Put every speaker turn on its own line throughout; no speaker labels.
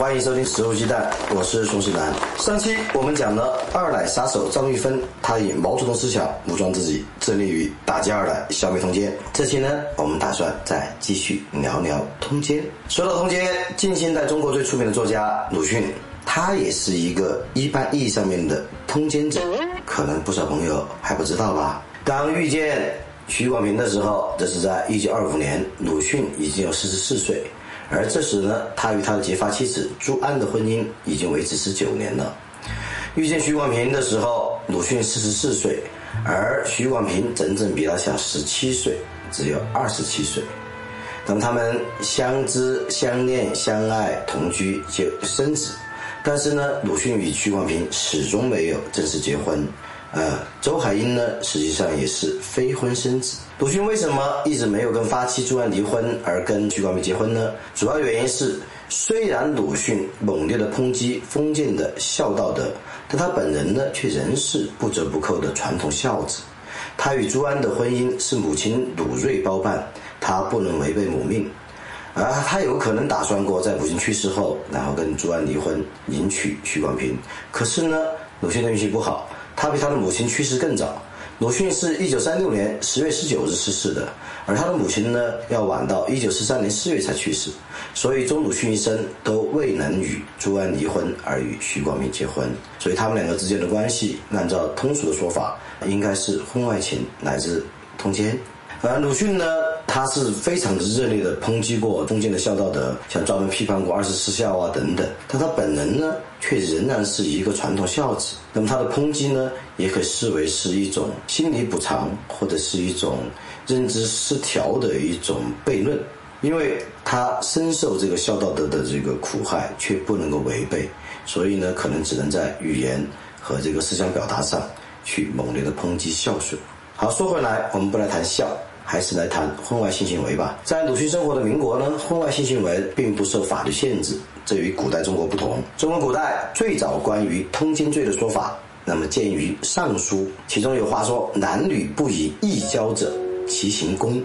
欢迎收听《食物鸡蛋》，我是宋世南。上期我们讲了二奶杀手张玉芬，她以毛泽东思想武装自己，致力于打击二奶，消灭通奸。这期呢，我们打算再继续聊聊通奸。说到通奸，近现代中国最出名的作家鲁迅，他也是一个一般意义上面的通奸者，可能不少朋友还不知道吧？当遇见徐广平的时候，这是在一九二五年，鲁迅已经有四十四岁。而这时呢，他与他的结发妻子朱安的婚姻已经维持十九年了。遇见徐广平的时候，鲁迅四十四岁，而徐广平整整比他小十七岁，只有二十七岁。那么他们相知、相恋、相爱、同居就生子，但是呢，鲁迅与徐广平始终没有正式结婚。呃，周海婴呢，实际上也是非婚生子。鲁迅为什么一直没有跟发妻朱安离婚，而跟徐广平结婚呢？主要原因是，虽然鲁迅猛烈的抨击封建的孝道德，但他本人呢，却仍是不折不扣的传统孝子。他与朱安的婚姻是母亲鲁瑞包办，他不能违背母命。而他有可能打算过在母亲去世后，然后跟朱安离婚，迎娶徐广平。可是呢，鲁迅的运气不好。他比他的母亲去世更早，鲁迅是一九三六年十月十九日逝世的，而他的母亲呢，要晚到一九四三年四月才去世，所以周鲁迅一生都未能与朱安离婚，而与徐广平结婚，所以他们两个之间的关系，按照通俗的说法，应该是婚外情乃至通奸。而鲁迅呢？他是非常的热烈的抨击过封建的孝道德，像专门批判过二十四孝啊等等。但他本人呢，却仍然是一个传统孝子。那么他的抨击呢，也可视为是一种心理补偿，或者是一种认知失调的一种悖论。因为他深受这个孝道德的这个苦害，却不能够违背，所以呢，可能只能在语言和这个思想表达上去猛烈的抨击孝顺。好，说回来，我们不来谈孝。还是来谈婚外性行为吧。在鲁迅生活的民国呢，婚外性行为并不受法律限制，这与古代中国不同。中国古代最早关于通奸罪的说法，那么见于《尚书》，其中有话说：“男女不以异交者，其行公。”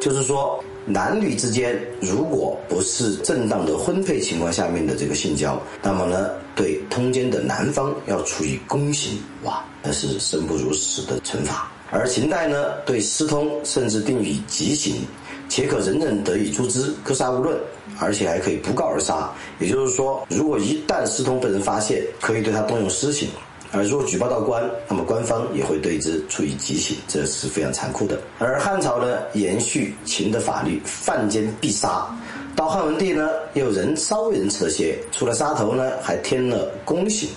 就是说，男女之间如果不是正当的婚配情况下面的这个性交，那么呢，对通奸的男方要处以宫刑。哇，那是生不如死的惩罚。而秦代呢，对私通甚至定以极刑，且可人人得以诛之，各杀勿论，而且还可以不告而杀。也就是说，如果一旦私通被人发现，可以对他动用私刑；而如果举报到官，那么官方也会对之处以极刑，这是非常残酷的。而汉朝呢，延续秦的法律，犯奸必杀；到汉文帝呢，又人稍微仁慈些，除了杀头呢，还添了宫刑。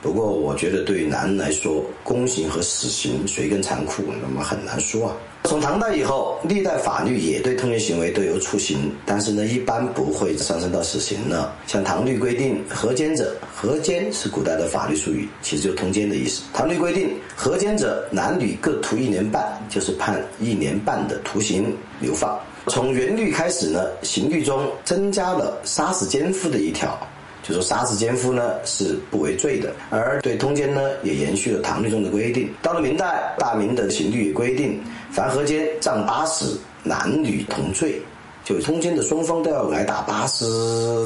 不过，我觉得对于男人来说，宫刑和死刑谁更残酷，那么很难说啊。从唐代以后，历代法律也对通奸行为都有处刑，但是呢，一般不会上升到死刑了。像唐律规定，合奸者，合奸是古代的法律术语，其实就通奸的意思。唐律规定，合奸者男女各徒一年半，就是判一年半的徒刑流放。从元律开始呢，刑律中增加了杀死奸夫的一条。就说杀死奸夫呢是不为罪的，而对通奸呢也延续了唐律中的规定。到了明代，大明的刑律也规定，凡合奸杖八十，男女同罪，就通奸的双方都要挨打八十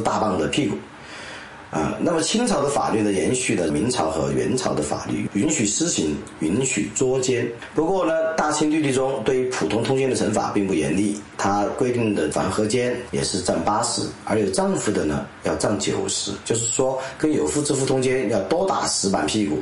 大棒的屁股。啊，那么清朝的法律呢，延续了明朝和元朝的法律，允许私刑，允许捉奸。不过呢，大清律例中对于普通通奸的惩罚并不严厉，它规定的反合奸也是占八十，而有丈夫的呢要占九十，就是说跟有夫之妇通奸要多打十板屁股。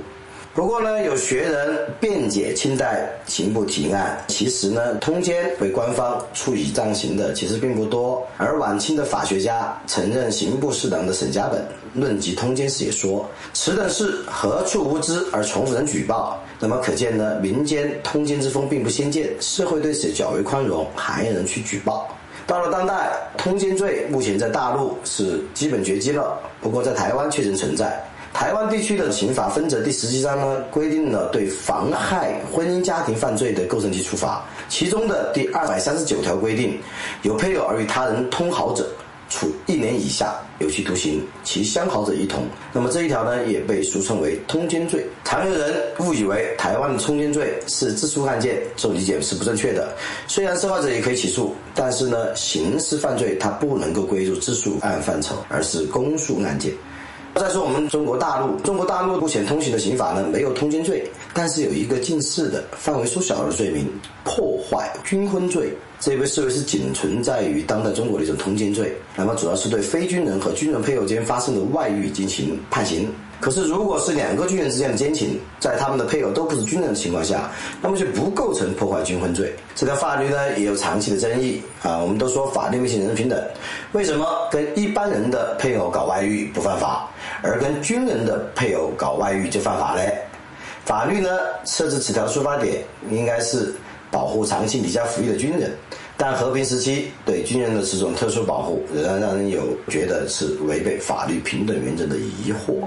不过呢，有学人辩解清代刑部提案，其实呢，通奸为官方处以杖刑的其实并不多。而晚清的法学家曾任刑部侍郎的沈家本论及通奸时也说：“此等事何处无知而从无人举报？”那么可见呢，民间通奸之风并不鲜见，社会对此较为宽容，还有人去举报。
到了当代，通奸罪目前在大陆是基本绝迹了，不过在台湾确实存在。台湾地区的刑法分则第十七章呢，规定了对妨害婚姻家庭犯罪的构成及处罚，其中的第二百三十九条规定，有配偶而与他人通好者。处一年以下有期徒刑，其相好者一同。那么这一条呢，也被俗称为通奸罪。常有人误以为台湾的通奸罪是自诉案件，这种理解是不正确的。虽然受害者也可以起诉，但是呢，刑事犯罪它不能够归入自诉案范畴，而是公诉案件。再说我们中国大陆，中国大陆目前通行的刑法呢，没有通奸罪，但是有一个近似的范围缩小的罪名——破坏军婚罪。这被视为是仅存在于当代中国的一种通奸罪。那么主要是对非军人和军人配偶间发生的外遇进行判刑。可是如果是两个军人之间的奸情，在他们的配偶都不是军人的情况下，那么就不构成破坏军婚罪。这条法律呢也有长期的争议啊。我们都说法律面前人人平等，为什么跟一般人的配偶搞外遇不犯法，而跟军人的配偶搞外遇就犯法嘞？法律呢设置此条出发点应该是。保护长期离家服役的军人，但和平时期对军人的这种特殊保护，仍然让人有觉得是违背法律平等原则的疑惑。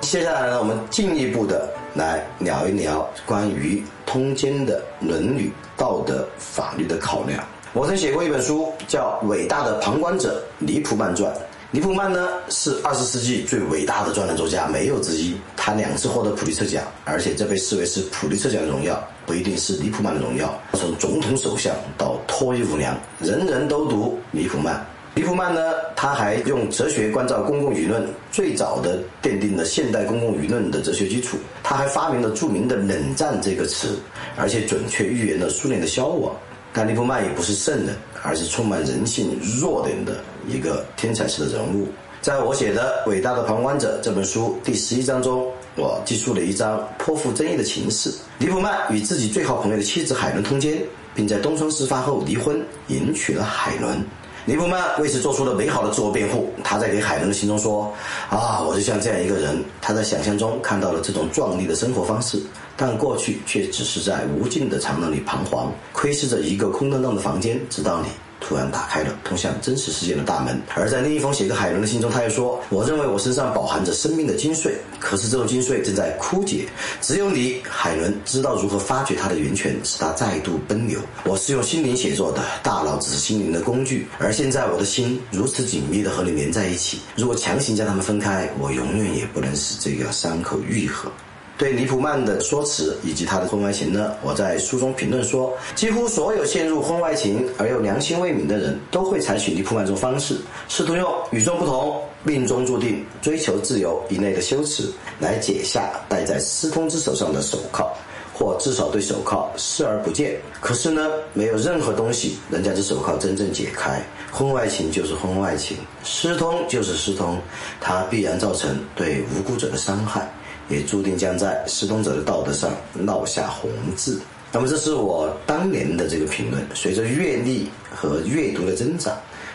接下来呢，我们进一步的来聊一聊关于通奸的伦理、道德、法律的考量。我曾写过一本书，叫《伟大的旁观者：李普曼传》。李普曼呢是二十世纪最伟大的专栏作家，没有之一。他两次获得普利策奖，而且这被视为是普利策奖的荣耀，不一定是李普曼的荣耀。从总统首相到脱衣舞娘，人人都读李普曼。李普曼呢，他还用哲学关照公共舆论，最早的奠定了现代公共舆论的哲学基础。他还发明了著名的“冷战”这个词，而且准确预言了苏联的消亡。但利普曼也不是圣人，而是充满人性弱点的一个天才式的人物。在我写的《伟大的旁观者》这本书第十一章中，我记述了一张颇富争议的情事：利普曼与自己最好朋友的妻子海伦通奸，并在东窗事发后离婚，迎娶了海伦。尼布曼为此做出了美好的自我辩护。他在给海伦的信中说：“啊，我就像这样一个人。他在想象中看到了这种壮丽的生活方式。”但过去却只是在无尽的长廊里彷徨，窥视着一个空荡荡的房间，直到你突然打开了通向真实世界的大门。而在另一封写给海伦的信中，他又说：“我认为我身上饱含着生命的精髓，可是这种精髓正在枯竭。只有你，海伦，知道如何发掘它的源泉，使它再度奔流。我是用心灵写作的，大脑只是心灵的工具。而现在，我的心如此紧密地和你连在一起，如果强行将它们分开，我永远也不能使这个伤口愈合。”对尼普曼的说辞以及他的婚外情呢，我在书中评论说，几乎所有陷入婚外情而又良心未泯的人都会采取尼普曼这种方式，试图用与众不同、命中注定、追求自由一类的修辞来解下戴在私通之手上的手铐，或至少对手铐视而不见。可是呢，没有任何东西能将这手铐真正解开。婚外情就是婚外情，私通就是私通，它必然造成对无辜者的伤害。也注定将在施通者的道德上烙下红字。那么，这是我当年的这个评论。随着阅历和阅读的增长，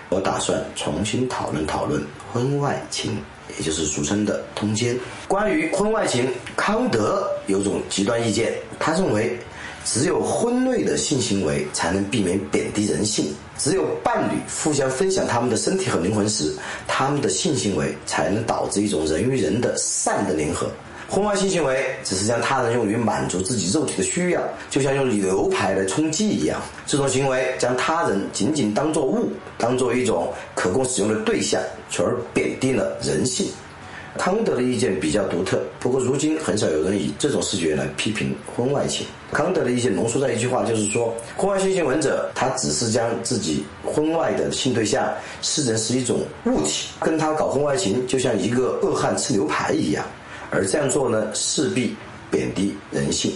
我打算重新讨论讨论婚外情，也就是俗称的通奸。关于婚外情，康德有种极端意见，他认为，只有婚内的性行为才能避免贬低人性；只有伴侣互相分享他们的身体和灵魂时，他们的性行为才能导致一种人与人的善的联合。婚外性行为只是将他人用于满足自己肉体的需要，就像用牛排来充饥一样。这种行为将他人仅仅当作物，当做一种可供使用的对象，从而贬低了人性。康德的意见比较独特，不过如今很少有人以这种视觉来批评婚外情。康德的意见浓缩在一句话，就是说，婚外性行为者他只是将自己婚外的性对象视成是一种物体，跟他搞婚外情就像一个恶汉吃牛排一样。而这样做呢，势必贬低人性。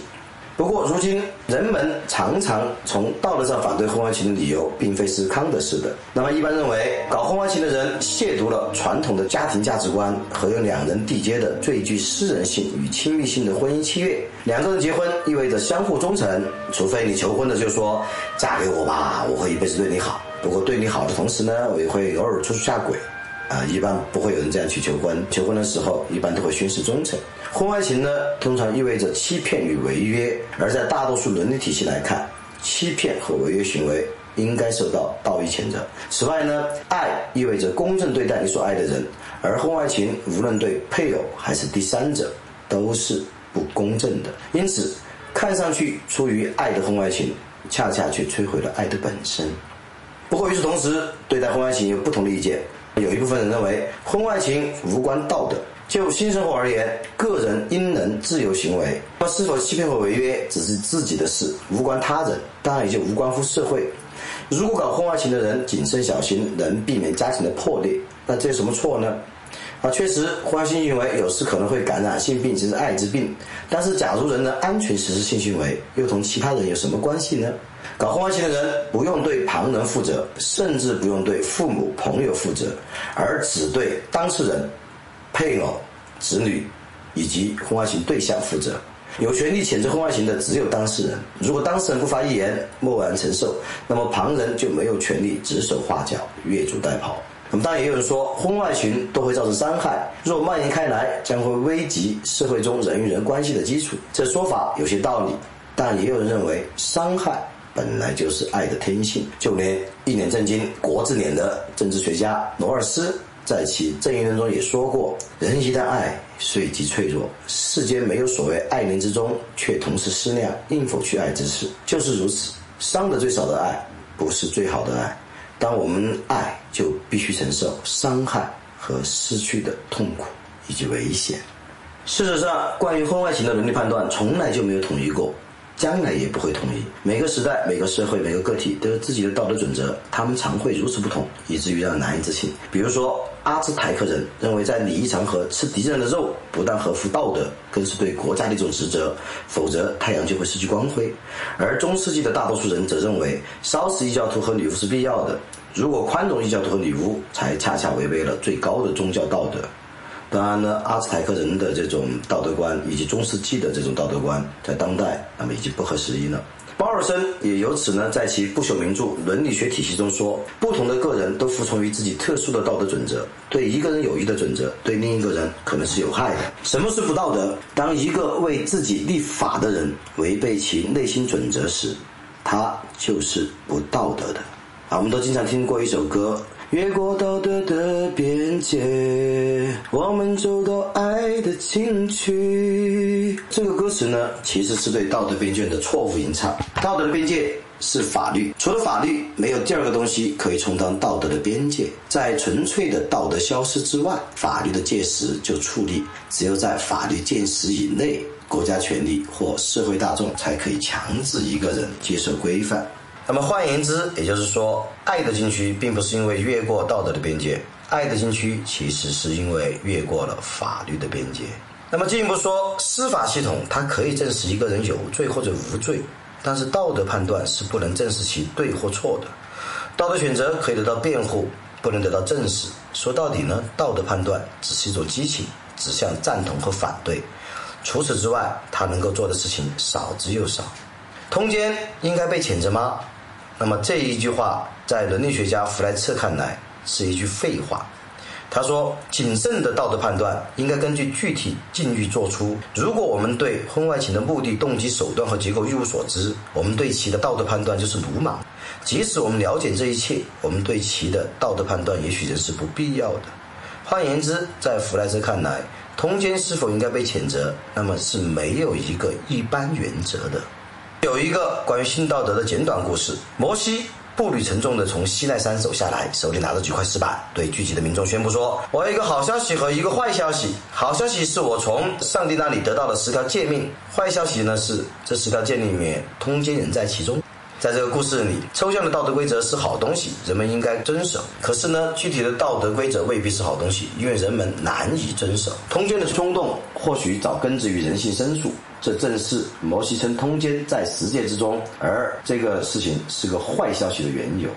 不过，如今人们常常从道德上反对婚外情的理由，并非是康德式的。那么，一般认为，搞婚外情的人亵渎了传统的家庭价值观和由两人缔结的最具私人性与亲密性的婚姻契约。两个人结婚意味着相互忠诚，除非你求婚的就说“嫁给我吧，我会一辈子对你好”。不过，对你好的同时呢，我也会偶尔出出下轨。啊，一般不会有人这样去求婚。求婚的时候，一般都会宣誓忠诚。婚外情呢，通常意味着欺骗与违约，而在大多数伦理体系来看，欺骗和违约行为应该受到道义谴责。此外呢，爱意味着公正对待你所爱的人，而婚外情无论对配偶还是第三者都是不公正的。因此，看上去出于爱的婚外情，恰恰却摧毁了爱的本身。不过与此同时，对待婚外情有不同的意见。有一部分人认为，婚外情无关道德。就新生活而言，个人应能自由行为。那是否欺骗和违约，只是自己的事，无关他人，当然也就无关乎社会。如果搞婚外情的人谨慎小心，能避免家庭的破裂，那这有什么错呢？啊，确实，婚外性行为有时可能会感染性病，甚至艾滋病。但是，假如人的安全实施性行为，又同其他人有什么关系呢？搞婚外情的人不用对旁人负责，甚至不用对父母、朋友负责，而只对当事人、配偶、子女以及婚外情对象负责。有权利谴责婚外情的只有当事人。如果当事人不发一言，默然承受，那么旁人就没有权利指手画脚、越俎代庖。那么当然也有人说，婚外情都会造成伤害，若蔓延开来，将会危及社会中人与人关系的基础。这说法有些道理，但也有人认为伤害。本来就是爱的天性，就连一脸震惊国字脸的政治学家罗尔斯在其《正义论》中也说过：“人一旦爱，随即脆弱。世间没有所谓爱人之中却同时思量应否去爱之事，就是如此。伤得最少的爱，不是最好的爱。当我们爱，就必须承受伤害和失去的痛苦以及危险。事实上，关于婚外情的伦理判断，从来就没有统一过。”将来也不会统一。每个时代、每个社会、每个个体都有自己的道德准则，他们常会如此不同，以至于让难以置信。比如说，阿兹台克人认为，在礼仪场合吃敌人的肉，不但合乎道德，更是对国家的一种职责，否则太阳就会失去光辉。而中世纪的大多数人则认为，烧死异教徒和女巫是必要的，如果宽容异教徒和女巫，才恰恰违背了最高的宗教道德。当然呢，阿兹台克人的这种道德观以及中世纪的这种道德观，在当代那么已经不合时宜了。鲍尔森也由此呢，在其不朽名著《伦理学体系》中说，不同的个人都服从于自己特殊的道德准则，对一个人有益的准则，对另一个人可能是有害的。什么是不道德？当一个为自己立法的人违背其内心准则时，他就是不道德的。啊，我们都经常听过一首歌。越过道德的边界，我们走到爱的禁区。这个歌词呢，其实是对道德边界的错误吟唱。道德的边界是法律，除了法律，没有第二个东西可以充当道德的边界。在纯粹的道德消失之外，法律的界石就矗立。只有在法律界石以内，国家权力或社会大众才可以强制一个人接受规范。那么换言之，也就是说，爱的禁区并不是因为越过道德的边界，爱的禁区其实是因为越过了法律的边界。那么进一步说，司法系统它可以证实一个人有罪或者无罪，但是道德判断是不能证实其对或错的。道德选择可以得到辩护，不能得到证实。说到底呢，道德判断只是一种激情，指向赞同和反对。除此之外，他能够做的事情少之又少。通奸应该被谴责吗？那么这一句话，在伦理学家弗莱彻看来是一句废话。他说：“谨慎的道德判断应该根据具体境遇做出。如果我们对婚外情的目的、动机、手段和结构一无所知，我们对其的道德判断就是鲁莽。即使我们了解这一切，我们对其的道德判断也许仍是不必要的。换言之，在弗莱彻看来，通奸是否应该被谴责，那么是没有一个一般原则的。”有一个关于性道德的简短故事：摩西步履沉重地从西奈山走下来，手里拿着几块石板，对聚集的民众宣布说：“我有一个好消息和一个坏消息。好消息是我从上帝那里得到了十条诫命；坏消息呢是这十条诫命里面通奸人在其中。”在这个故事里，抽象的道德规则是好东西，人们应该遵守。可是呢，具体的道德规则未必是好东西，因为人们难以遵守。通奸的冲动或许早根植于人性深处。这正是摩西称通奸在十诫之中，而这个事情是个坏消息的缘由。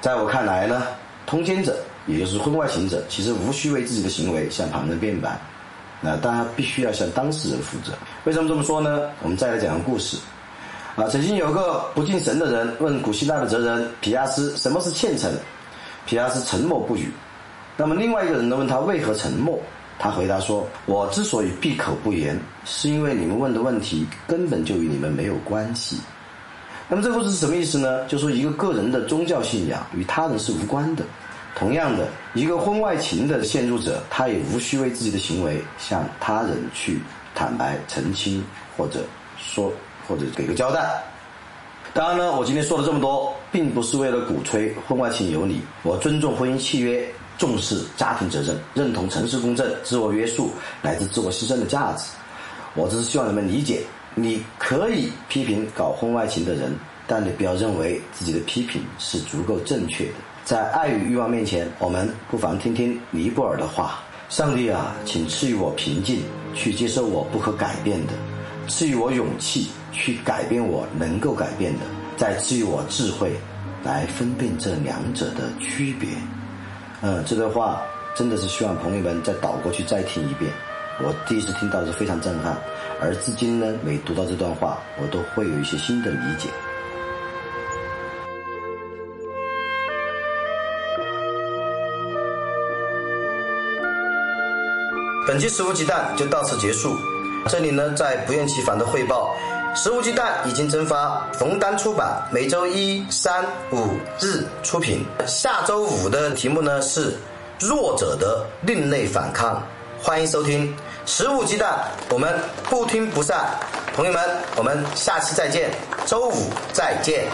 在我看来呢，通奸者也就是婚外情者，其实无需为自己的行为向旁人辩白，那当然必须要向当事人负责。为什么这么说呢？我们再来讲个故事。啊，曾经有个不敬神的人问古希腊的哲人皮亚斯什么是虔诚，皮亚斯沉默不语。那么另外一个人呢问他为何沉默，他回答说：“我之所以闭口不言，是因为你们问的问题根本就与你们没有关系。”那么这个故事是什么意思呢？就说一个个人的宗教信仰与他人是无关的。同样的，一个婚外情的陷入者，他也无需为自己的行为向他人去坦白澄清，或者说或者给个交代。当然呢，我今天说了这么多，并不是为了鼓吹婚外情有理。我尊重婚姻契约，重视家庭责任，认同诚实公正、自我约束乃至自我牺牲的价值。我只是希望你们理解，你可以批评搞婚外情的人，但你不要认为自己的批评是足够正确的。在爱与欲望面前，我们不妨听听尼泊尔的话：上帝啊，请赐予我平静，去接受我不可改变的；赐予我勇气，去改变我能够改变的；再赐予我智慧，来分辨这两者的区别。嗯，这段话真的是希望朋友们再倒过去再听一遍。我第一次听到是非常震撼，而至今呢，每读到这段话，我都会有一些新的理解。本期《食物鸡蛋》就到此结束。这里呢，在不厌其烦的汇报，《食物鸡蛋》已经蒸发，冯丹出版，每周一、三、五日出品。下周五的题目呢是“弱者的另类反抗”。欢迎收听《食物鸡蛋》，我们不听不散，朋友们，我们下期再见，周五再见。